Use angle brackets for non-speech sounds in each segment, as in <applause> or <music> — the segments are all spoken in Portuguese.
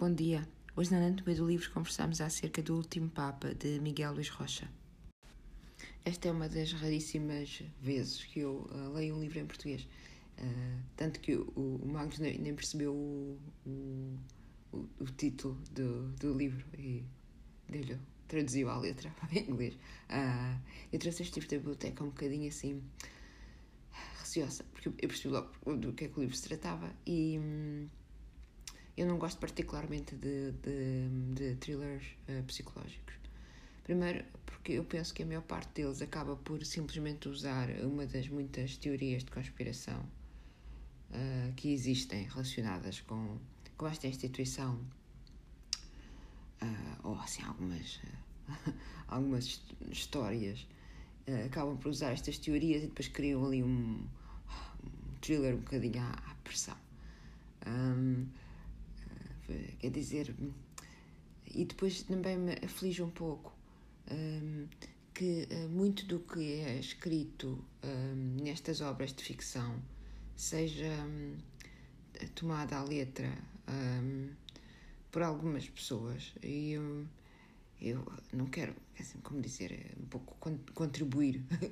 Bom dia. Hoje na Anatomia do Livro conversamos acerca do último Papa, de Miguel Luís Rocha. Esta é uma das raríssimas vezes que eu uh, leio um livro em português. Uh, tanto que o, o Magnus nem, percebeu o, o, o, título do, do livro e dele traduziu a letra <laughs> em inglês. Uh, eu trouxe este livro da biblioteca um bocadinho assim receosa, porque eu percebi logo do que é que o livro se tratava e. Eu não gosto particularmente de, de, de thrillers uh, psicológicos. Primeiro, porque eu penso que a maior parte deles acaba por simplesmente usar uma das muitas teorias de conspiração uh, que existem relacionadas com, com esta instituição, uh, ou assim, algumas, <laughs> algumas histórias acabam por usar estas teorias e depois criam ali um, um thriller um bocadinho à, à pressão. Um, quer dizer, e depois também me aflige um pouco um, que uh, muito do que é escrito um, nestas obras de ficção seja um, tomada à letra hum, por algumas pessoas e eu, não quero, assim, como dizer, um pouco contribuir. uh,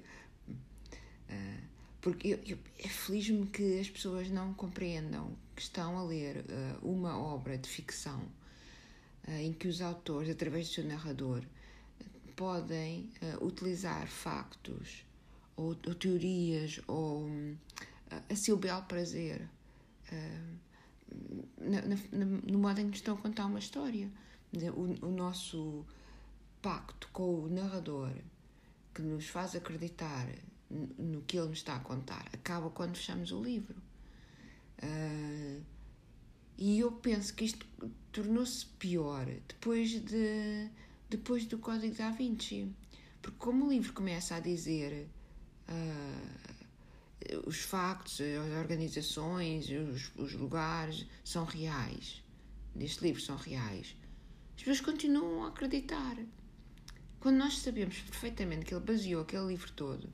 <laughs> porque eu, eu aflige-me que as pessoas não compreendam que estão a ler uh, uma obra de ficção uh, em que os autores, através do seu narrador, podem uh, utilizar factos ou, ou teorias ou a seu belo prazer na, na, no modo em que estão a contar uma história. O, o nosso pacto com o narrador que nos faz acreditar no que ele nos está a contar acaba quando fechamos o livro. Uh, e eu penso que isto tornou-se pior depois, de, depois do Código da Vinci. Porque, como o livro começa a dizer uh, os factos, as organizações, os, os lugares são reais, deste livro são reais, as pessoas continuam a acreditar. Quando nós sabemos perfeitamente que ele baseou aquele livro todo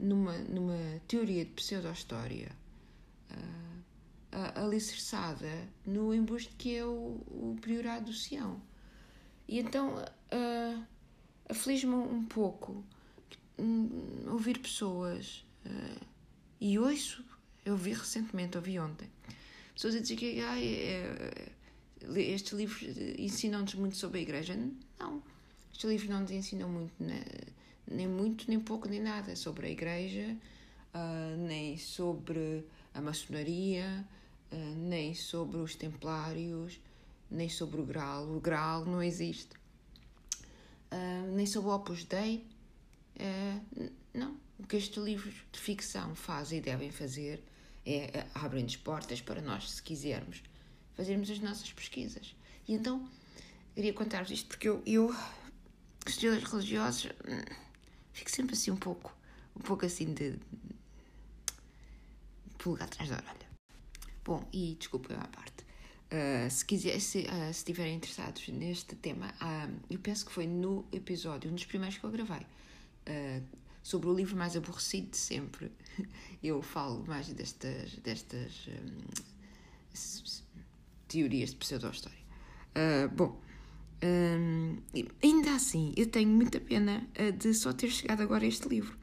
numa, numa teoria de pseudo-história uh, alicerçada no embuste que é o, o priorado do Sião. E então uh, aflige-me um pouco um, ouvir pessoas, uh, e ouço, eu vi recentemente, ouvi ontem, pessoas a dizer que ah, é, é, estes livros ensinam-nos muito sobre a igreja. Não, estes livros não nos ensinam muito? Nem muito, nem pouco, nem nada sobre a Igreja, uh, nem sobre a maçonaria, uh, nem sobre os templários, nem sobre o Graal. O Graal não existe. Uh, nem sobre o Opus Dei. não. O que estes livros de ficção fazem e devem fazer é abrem-nos portas para nós, se quisermos, fazermos as nossas pesquisas. E então, queria contar-vos isto porque eu, eu estilos religiosos hum, fico sempre assim um pouco, um pouco assim de, de pulga atrás da orelha. Bom, e desculpa a parte. Uh, se, quiser, se, uh, interessados neste tema, uh, eu penso que foi no episódio, um dos primeiros que eu gravei, sobre o livro mais aborrecido de sempre. <laughs> Eu falo mais destas, destas um, teorias de pseudo-história. bom, um, ainda assim, eu tenho muita pena uh, de só ter chegado agora este livro,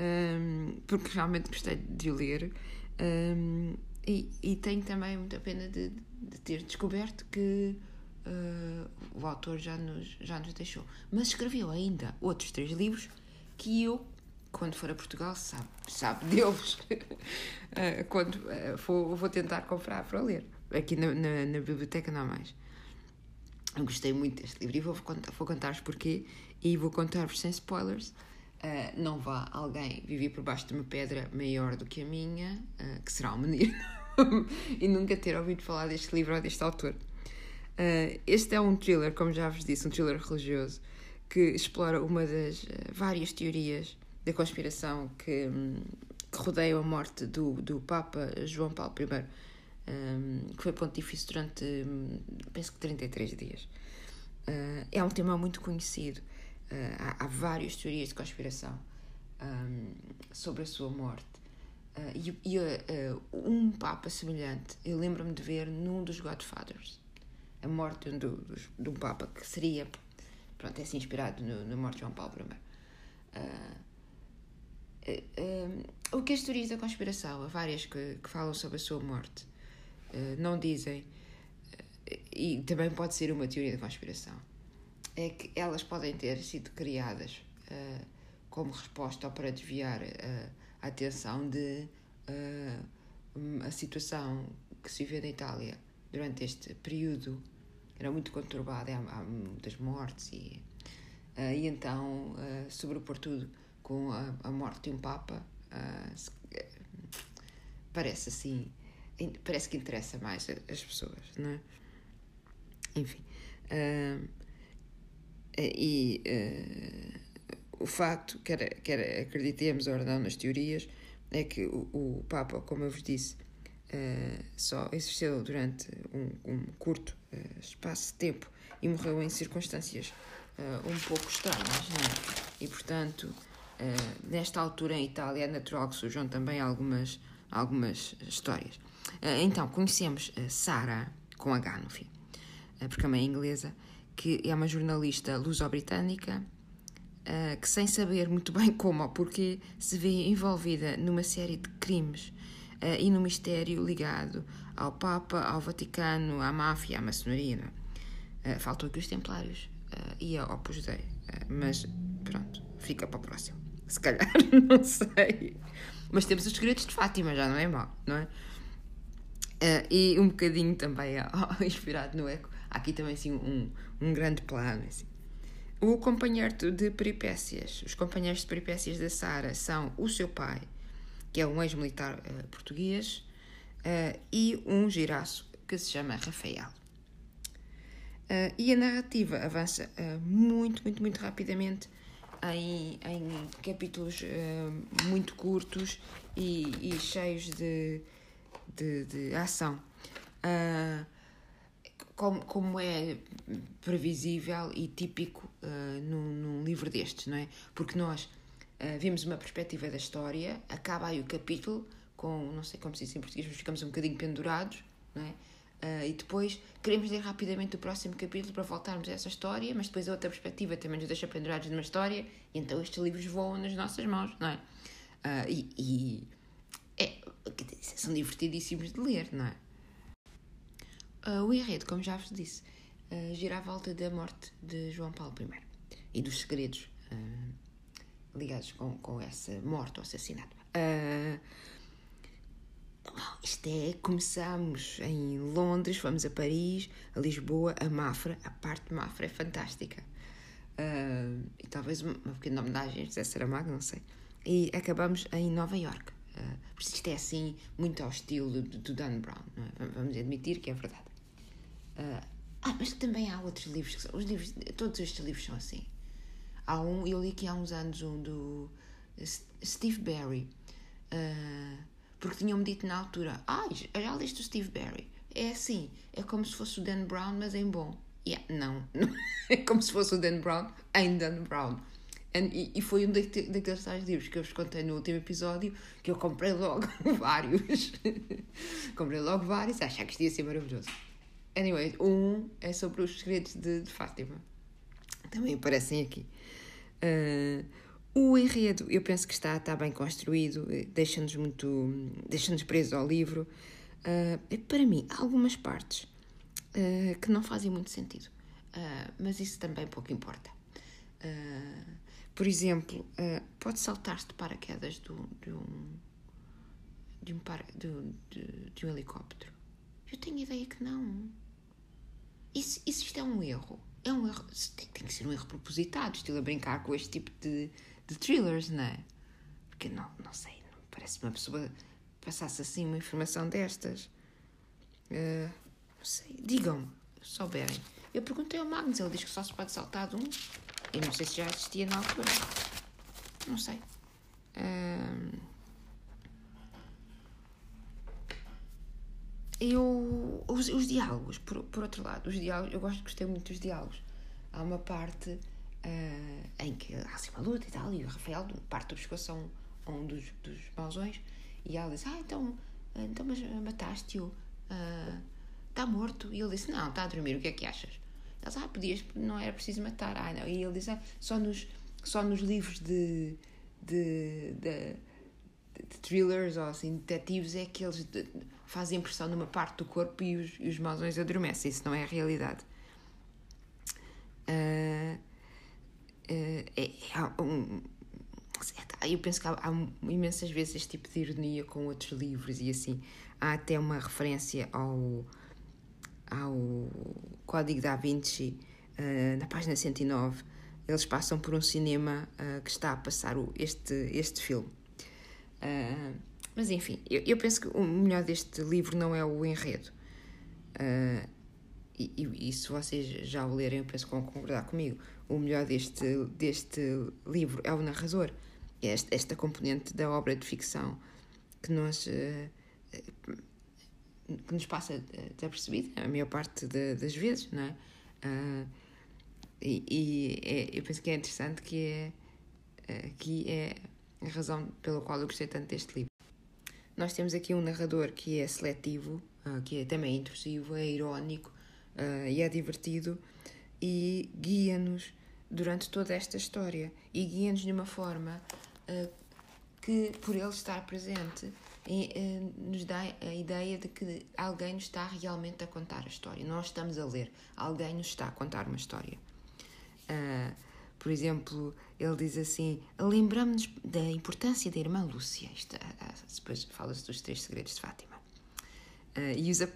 um, porque realmente gostei de o ler um, e, e, tenho também muita pena de, de ter descoberto que uh, o autor já nos, já nos deixou. Mas escreveu ainda outros três livros que eu, quando for a Portugal, sabe, sabe <laughs> deles, uh, quando for, vou tentar comprar para ler. Aqui na, na, na biblioteca não há mais. Gostei muito deste livro e vou, vou contar-vos porquê e vou contar-vos sem spoilers. Uh, não vá alguém viver por baixo de uma pedra maior do que a minha, uh, que será um menino, <laughs> e nunca ter ouvido falar deste livro ou deste autor. Uh, este é um thriller, como já vos disse, um thriller religioso, que explora uma das várias teorias da conspiração que, um, que rodeiam a morte do, do Papa João Paulo I que foi pontifício durante, hum, penso que 33 dias. Uh, é um tema muito conhecido. Uh, há, várias teorias de conspiração sobre a sua morte. Uh, e, um Papa semelhante, eu lembro-me de ver num dos Godfathers, a morte de um, Papa que seria, pronto, é assim inspirado na morte de João Paulo I. O que as teorias da conspiração, há várias que, que falam sobre a sua morte, não dizem, e também pode ser uma teoria da conspiração, é que elas podem ter sido criadas como resposta para desviar a atenção de a situação que se viveu na Itália durante este período. Era muito conturbada, há, muitas mortes e, uh, e então uh, sobrepor tudo com a, a, morte de um Papa uh, parece assim parece que interessa mais as pessoas, não é? Enfim. Uh, e uh, o facto, quer, quer acreditemos ou não nas teorias, é que o, o Papa, como eu vos disse, uh, só exerceu durante um, um curto espaço de tempo e morreu em circunstâncias um pouco estranhas, não é? E, portanto, nesta altura em Itália é natural que surjam também algumas, algumas histórias. então, conhecemos Sara, com H no fim, porque a mãe é inglesa, que é uma jornalista luso-britânica que, sem saber muito <laughs> bem como ou porquê, se vê envolvida numa série de crimes e no mistério ligado ao Papa, ao Vaticano, à máfia, à maçonaria. Uh, faltou aqui os Templários e ao Opus Dei, mas pronto, fica para o próximo. Se calhar, <laughs> não sei. Mas temos os segredos de Fátima, já não é mau, não é? e um bocadinho também <laughs> inspirado no Eco, há aqui também assim um, um grande plano. Assim. O companheiro de peripécias, os companheiros de peripécias da Sara são o seu pai, que é um ex-militar uh, português, uh, e um giraço que se chama Rafael. Uh, e a narrativa avança muito, muito, muito rapidamente em, em capítulos muito curtos e, e cheios de, de, de ação. Como, como, é previsível e típico uh, num, num livro destes, não é? Porque nós Uh, vimos uma perspectiva da história, acaba aí o capítulo com, não sei como se diz em português, mas ficamos um bocadinho pendurados, não é? Uh, e depois queremos ler rapidamente o próximo capítulo para voltarmos a essa história, mas depois a outra perspectiva também nos deixa pendurados numa história, e então estes livros voam nas nossas mãos, não é? Uh, e, e é, são divertidíssimos de ler, não é? Uh, o enredo, como já vos disse, gira à volta da morte de João Paulo I e dos segredos ligados com, com essa morte ou assassinato. Isto é, começamos em Londres, fomos a Paris, a Lisboa, a Mafra, a parte de Mafra é fantástica. Uh, e talvez uma, pequena homenagem a José Saramago, não sei. E acabamos em Nova York. Uh, isto é assim, muito ao estilo do, do Dan Brown, é? vamos admitir que é verdade. Uh, ah, mas também há outros livros que são, os livros, todos estes livros são assim. Há um, eu li aqui há uns anos um do Steve Barry, uh, porque tinham-me dito na altura: Ah, já leste o Steve Barry? É assim, é como se fosse o Dan Brown, mas em bom. Yeah, não, <laughs> é como se fosse o Dan Brown em Dan Brown. E, e, foi um daqueles tais livros que eu vos contei no último episódio que eu comprei logo <laughs> vários. comprei logo vários, achava que isto ia ser maravilhoso. Anyway, um é sobre os segredos de, de Fátima. Também aparecem aqui. Uh, o enredo, eu penso que está, está bem construído, eh, deixa-nos muito. deixa-nos presos ao livro. Uh, para mim, há algumas partes uh, que não fazem muito sentido, uh, mas isso também pouco importa. por exemplo, pode saltar-se de paraquedas do, de, um, de, um para, de, de, de um helicóptero. Eu tenho ideia que não. Isso, isso isto é um erro é um erro. Tem, tem, que ser um erro propositado, estilo a brincar com este tipo de, de thrillers, não é? Porque não, não sei, não parece uma pessoa passasse assim uma informação destas. Uh, não sei, digam-me, souberem. Eu perguntei ao Magnus, ele diz que só se pode saltar de um. Eu não sei se já existia na altura. Não sei. Uh, eu os, os diálogos por, por outro lado os diálogos eu gosto gostei muito dos diálogos há uma parte uh, em que há assim uma luta e tal e o Rafael parte do pescoço a um, a um dos, dos mausões e ela diz ah então então mas mataste-o uh, está morto. E ele disse, não, está a dormir, o que é que achas? Eles, ah, podias, não era preciso matar. Ah, não. E ele disse, ah, só nos, só nos livros de, de, de, de thrillers ou assim, detetives é que eles fazem impressão numa parte do corpo e os, os mausões adormecem. Isso não é a realidade. Uh, uh, é, é um, eu penso que há, há, imensas vezes este tipo de ironia com outros livros e assim. Há até uma referência ao, ao Código da Vinci, uh, na página 109. Eles passam por um cinema uh, que está a passar o, este, este filme. Uh, mas enfim, eu, eu, penso que o melhor deste livro não é o enredo. E, e, e, se vocês já o lerem, eu penso que vão concordar comigo. O melhor deste, deste livro é o narrador esta, esta componente da obra de ficção que nos, uh, que nos passa desapercebida a maior parte de, das vezes, não é? Uh, e, e é, eu penso que é interessante que é, aqui é a razão pela qual eu gostei tanto deste livro. Nós temos aqui um narrador que é seletivo, uh, que é também intrusivo, é irónico uh, e é divertido e guia-nos durante toda esta história e guia-nos de uma forma uh, que, por ele estar presente, uh, nos dá a ideia de que alguém nos está realmente a contar a história. Nós estamos a ler, alguém nos está a contar uma história. Uh, por exemplo, ele diz assim: lembramos-nos da importância da irmã Lúcia. Isto, depois fala-se dos três segredos de Fátima. Uh, e usa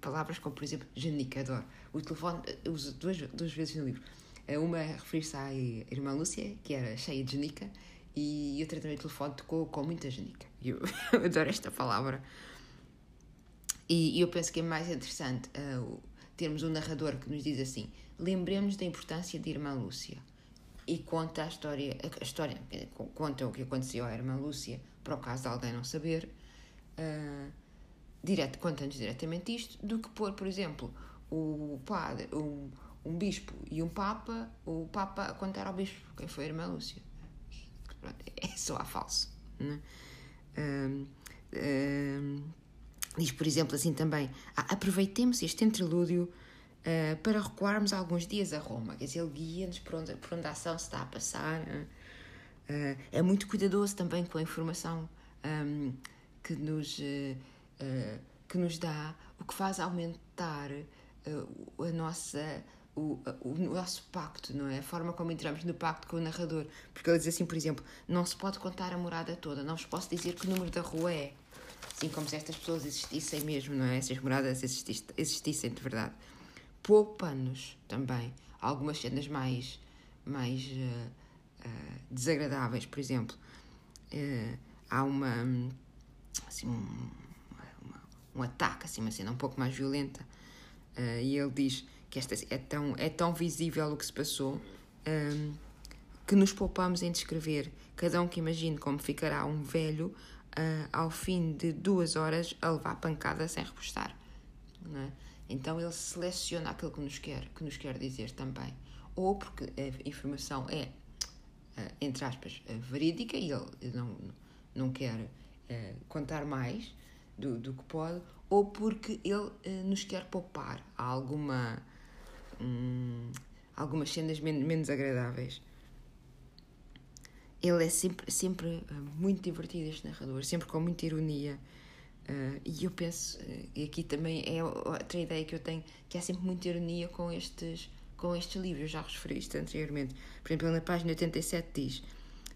palavras como, por exemplo, genicador. O telefone usa duas, duas vezes no livro. Uh, uma referir-se à irmã Lúcia, que era cheia de genica, e eu tratei o telefone tocou com muita genica. Eu, eu <laughs> adoro esta palavra. E, e, eu penso que é mais interessante uh, termos um narrador que nos diz assim: lembremos da importância de Irmã Lúcia. E conta a história, a história conta o que aconteceu à Irmã Lúcia, para o caso de alguém não saber, uh, direto, conta-nos diretamente isto, do que pôr, por exemplo, o padre, um, um bispo e um papa, o papa a contar ao bispo quem foi a Irmã Lúcia é só a falso. Né? Um, um, diz, por exemplo, assim também: ah, aproveitemos este interlúdio uh, para recuarmos alguns dias a Roma. Quer dizer, ele guia-nos por onde, por onde a ação se está a passar. Uh, é muito cuidadoso também com a informação um, que, nos, uh, que nos dá, o que faz aumentar a nossa o, o nosso pacto, não é? A forma como entramos no pacto com o narrador. Porque ele diz assim, por exemplo, não se pode contar a morada toda, não vos posso dizer que número da rua é. Assim como se estas pessoas existissem mesmo, não é? Se as moradas existissem de verdade. Poupa-nos também algumas cenas mais, mais uh, uh, desagradáveis, por exemplo. Uh, há uma, assim, um, um ataque, assim, uma cena um pouco mais violenta, e ele diz que esta é tão, é tão visível o que se passou, um, que nos poupamos em descrever. Cada um que imagine como ficará um velho uh, ao fim de duas horas a levar pancada sem repostar. É? Então ele seleciona aquilo que nos quer, que nos quer dizer também. Ou porque a informação é, uh, entre aspas, uh, verídica e ele não, não quer contar mais do, do que pode, ou porque ele nos quer poupar alguma hum, algumas cenas men menos agradáveis. Ele é sempre, sempre uh, muito divertido, este narrador, sempre com muita ironia. Uh, e eu penso, uh, e aqui também é outra ideia que eu tenho, que há sempre muita ironia com estes, com estes livros, já referi isto anteriormente. Por exemplo, na página 87 diz: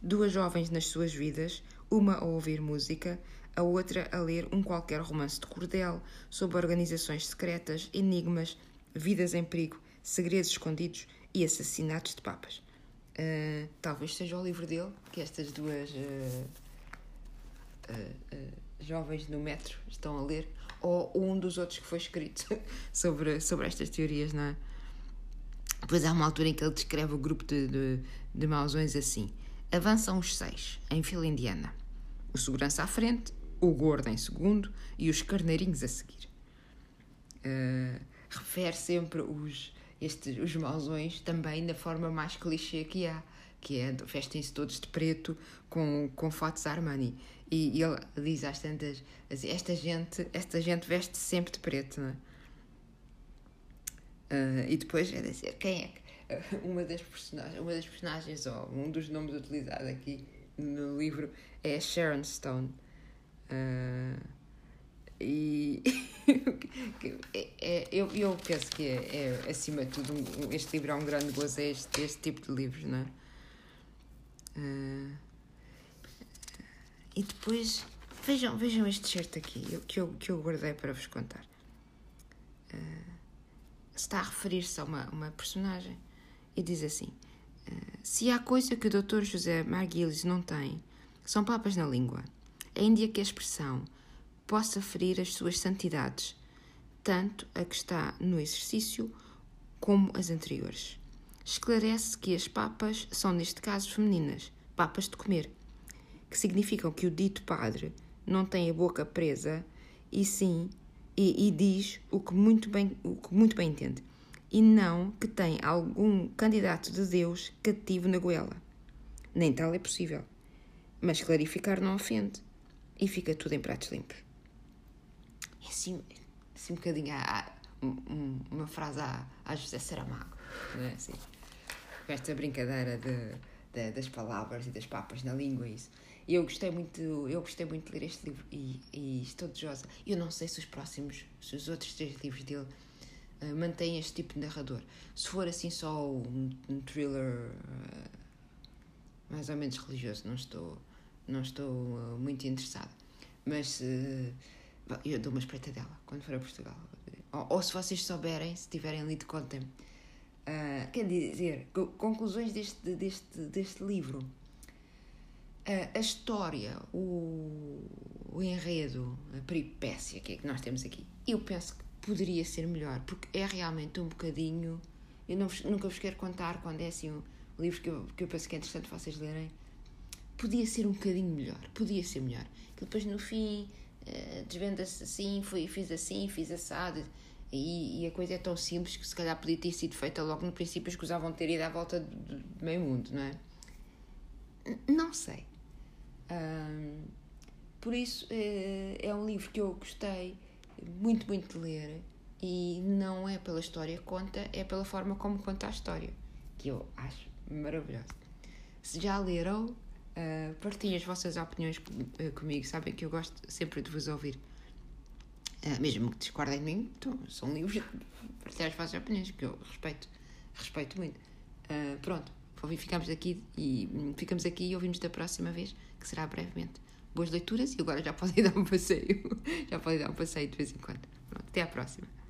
Duas jovens nas suas vidas, uma a ouvir música, a outra a ler um qualquer romance de cordel sobre organizações secretas, enigmas, vidas em perigo Segredos Escondidos e Assassinatos de Papas. Uh, talvez seja o livro dele que estas duas uh, uh, jovens no metro estão a ler, ou um dos outros que foi escrito <laughs> sobre, sobre estas teorias, não é? Depois há uma altura em que ele descreve o grupo de, de, de mausões assim: avançam os seis, em fila indiana. O segurança à frente, o gordo em segundo e os carneirinhos a seguir. refere sempre os, estes, os mausões também da forma mais clichê que há, que é vestem-se todos de preto com, com fatos Armani. E, ele diz às tantas, assim, esta gente, esta gente veste sempre de preto, não é? Uh, e depois é dizer quem é que. Uh, uma, das personagens, uma das personagens, ou um dos nomes utilizados aqui no livro, é Sharon Stone. Uh, e <laughs> é, é, eu, eu penso que é, é acima de tudo, um, este livro é um grande gozo, é este, este tipo de livros, não é? Uh, e depois, vejam, vejam este certo aqui, que eu, que eu guardei para vos contar. Uh, está a referir-se a uma, uma personagem e diz assim: uh, Se há coisa que o Dr. José Marguilis não tem, são papas na língua. Ainda que a expressão possa ferir as suas santidades, tanto a que está no exercício como as anteriores. Esclarece que as papas são, neste caso, femininas, papas de comer, que significam que o dito padre não tem a boca presa e sim e, e diz o que, muito bem, o que muito bem entende, e não que tem algum candidato de Deus cativo na goela. Nem tal é possível. Mas clarificar não ofende e fica tudo em pratos limpos. É assim, assim um bocadinho a, uma frase a, a José Saramago, não é assim? Esta brincadeira de, de, das palavras e das papas na língua, isso. E eu gostei muito, eu gostei muito de ler este livro e, e estou desejosa. Eu não sei se os próximos, se os outros três livros dele uh, mantêm este tipo de narrador. Se for assim só um, um thriller uh, mais ou menos religioso, não estou, não estou uh, muito interessada. Mas eu dou uma espreita dela quando for a Portugal. Ou, ou se vocês souberem, se tiverem lido, contem-me. quer dizer, conclusões deste, deste, deste livro a, a história, o, o enredo, a peripécia que é que nós temos aqui, eu penso que poderia ser melhor, porque é realmente um bocadinho. Eu não, nunca vos quero contar quando é assim um livro que eu, que eu penso que é interessante vocês lerem. Podia ser um bocadinho melhor, podia ser melhor. Que depois no fim uh, desvenda-se assim, fui, fiz assim, fiz assado. E, e, a coisa é tão simples que se calhar podia ter sido feita logo no princípio, escusavam ter ido à volta do meio mundo, não é? Não sei por isso é, é um livro que eu gostei muito, muito de ler e não é pela história que conta, é pela forma como conta a história, que eu acho maravilhosa. Se já leram, uh, partilhem as vossas opiniões uh, comigo, sabem que eu gosto sempre de vos ouvir. Uh, mesmo que discordem de mim, então, são livros de partilhar as vossas opiniões, que eu respeito, respeito muito. Uh, pronto, ficamos aqui e ficamos aqui e ouvimos da próxima vez que será brevemente. Boas leituras e agora já podem <laughs> dar um passeio. já podem dar um passeio de vez em quando. Pronto, até à próxima.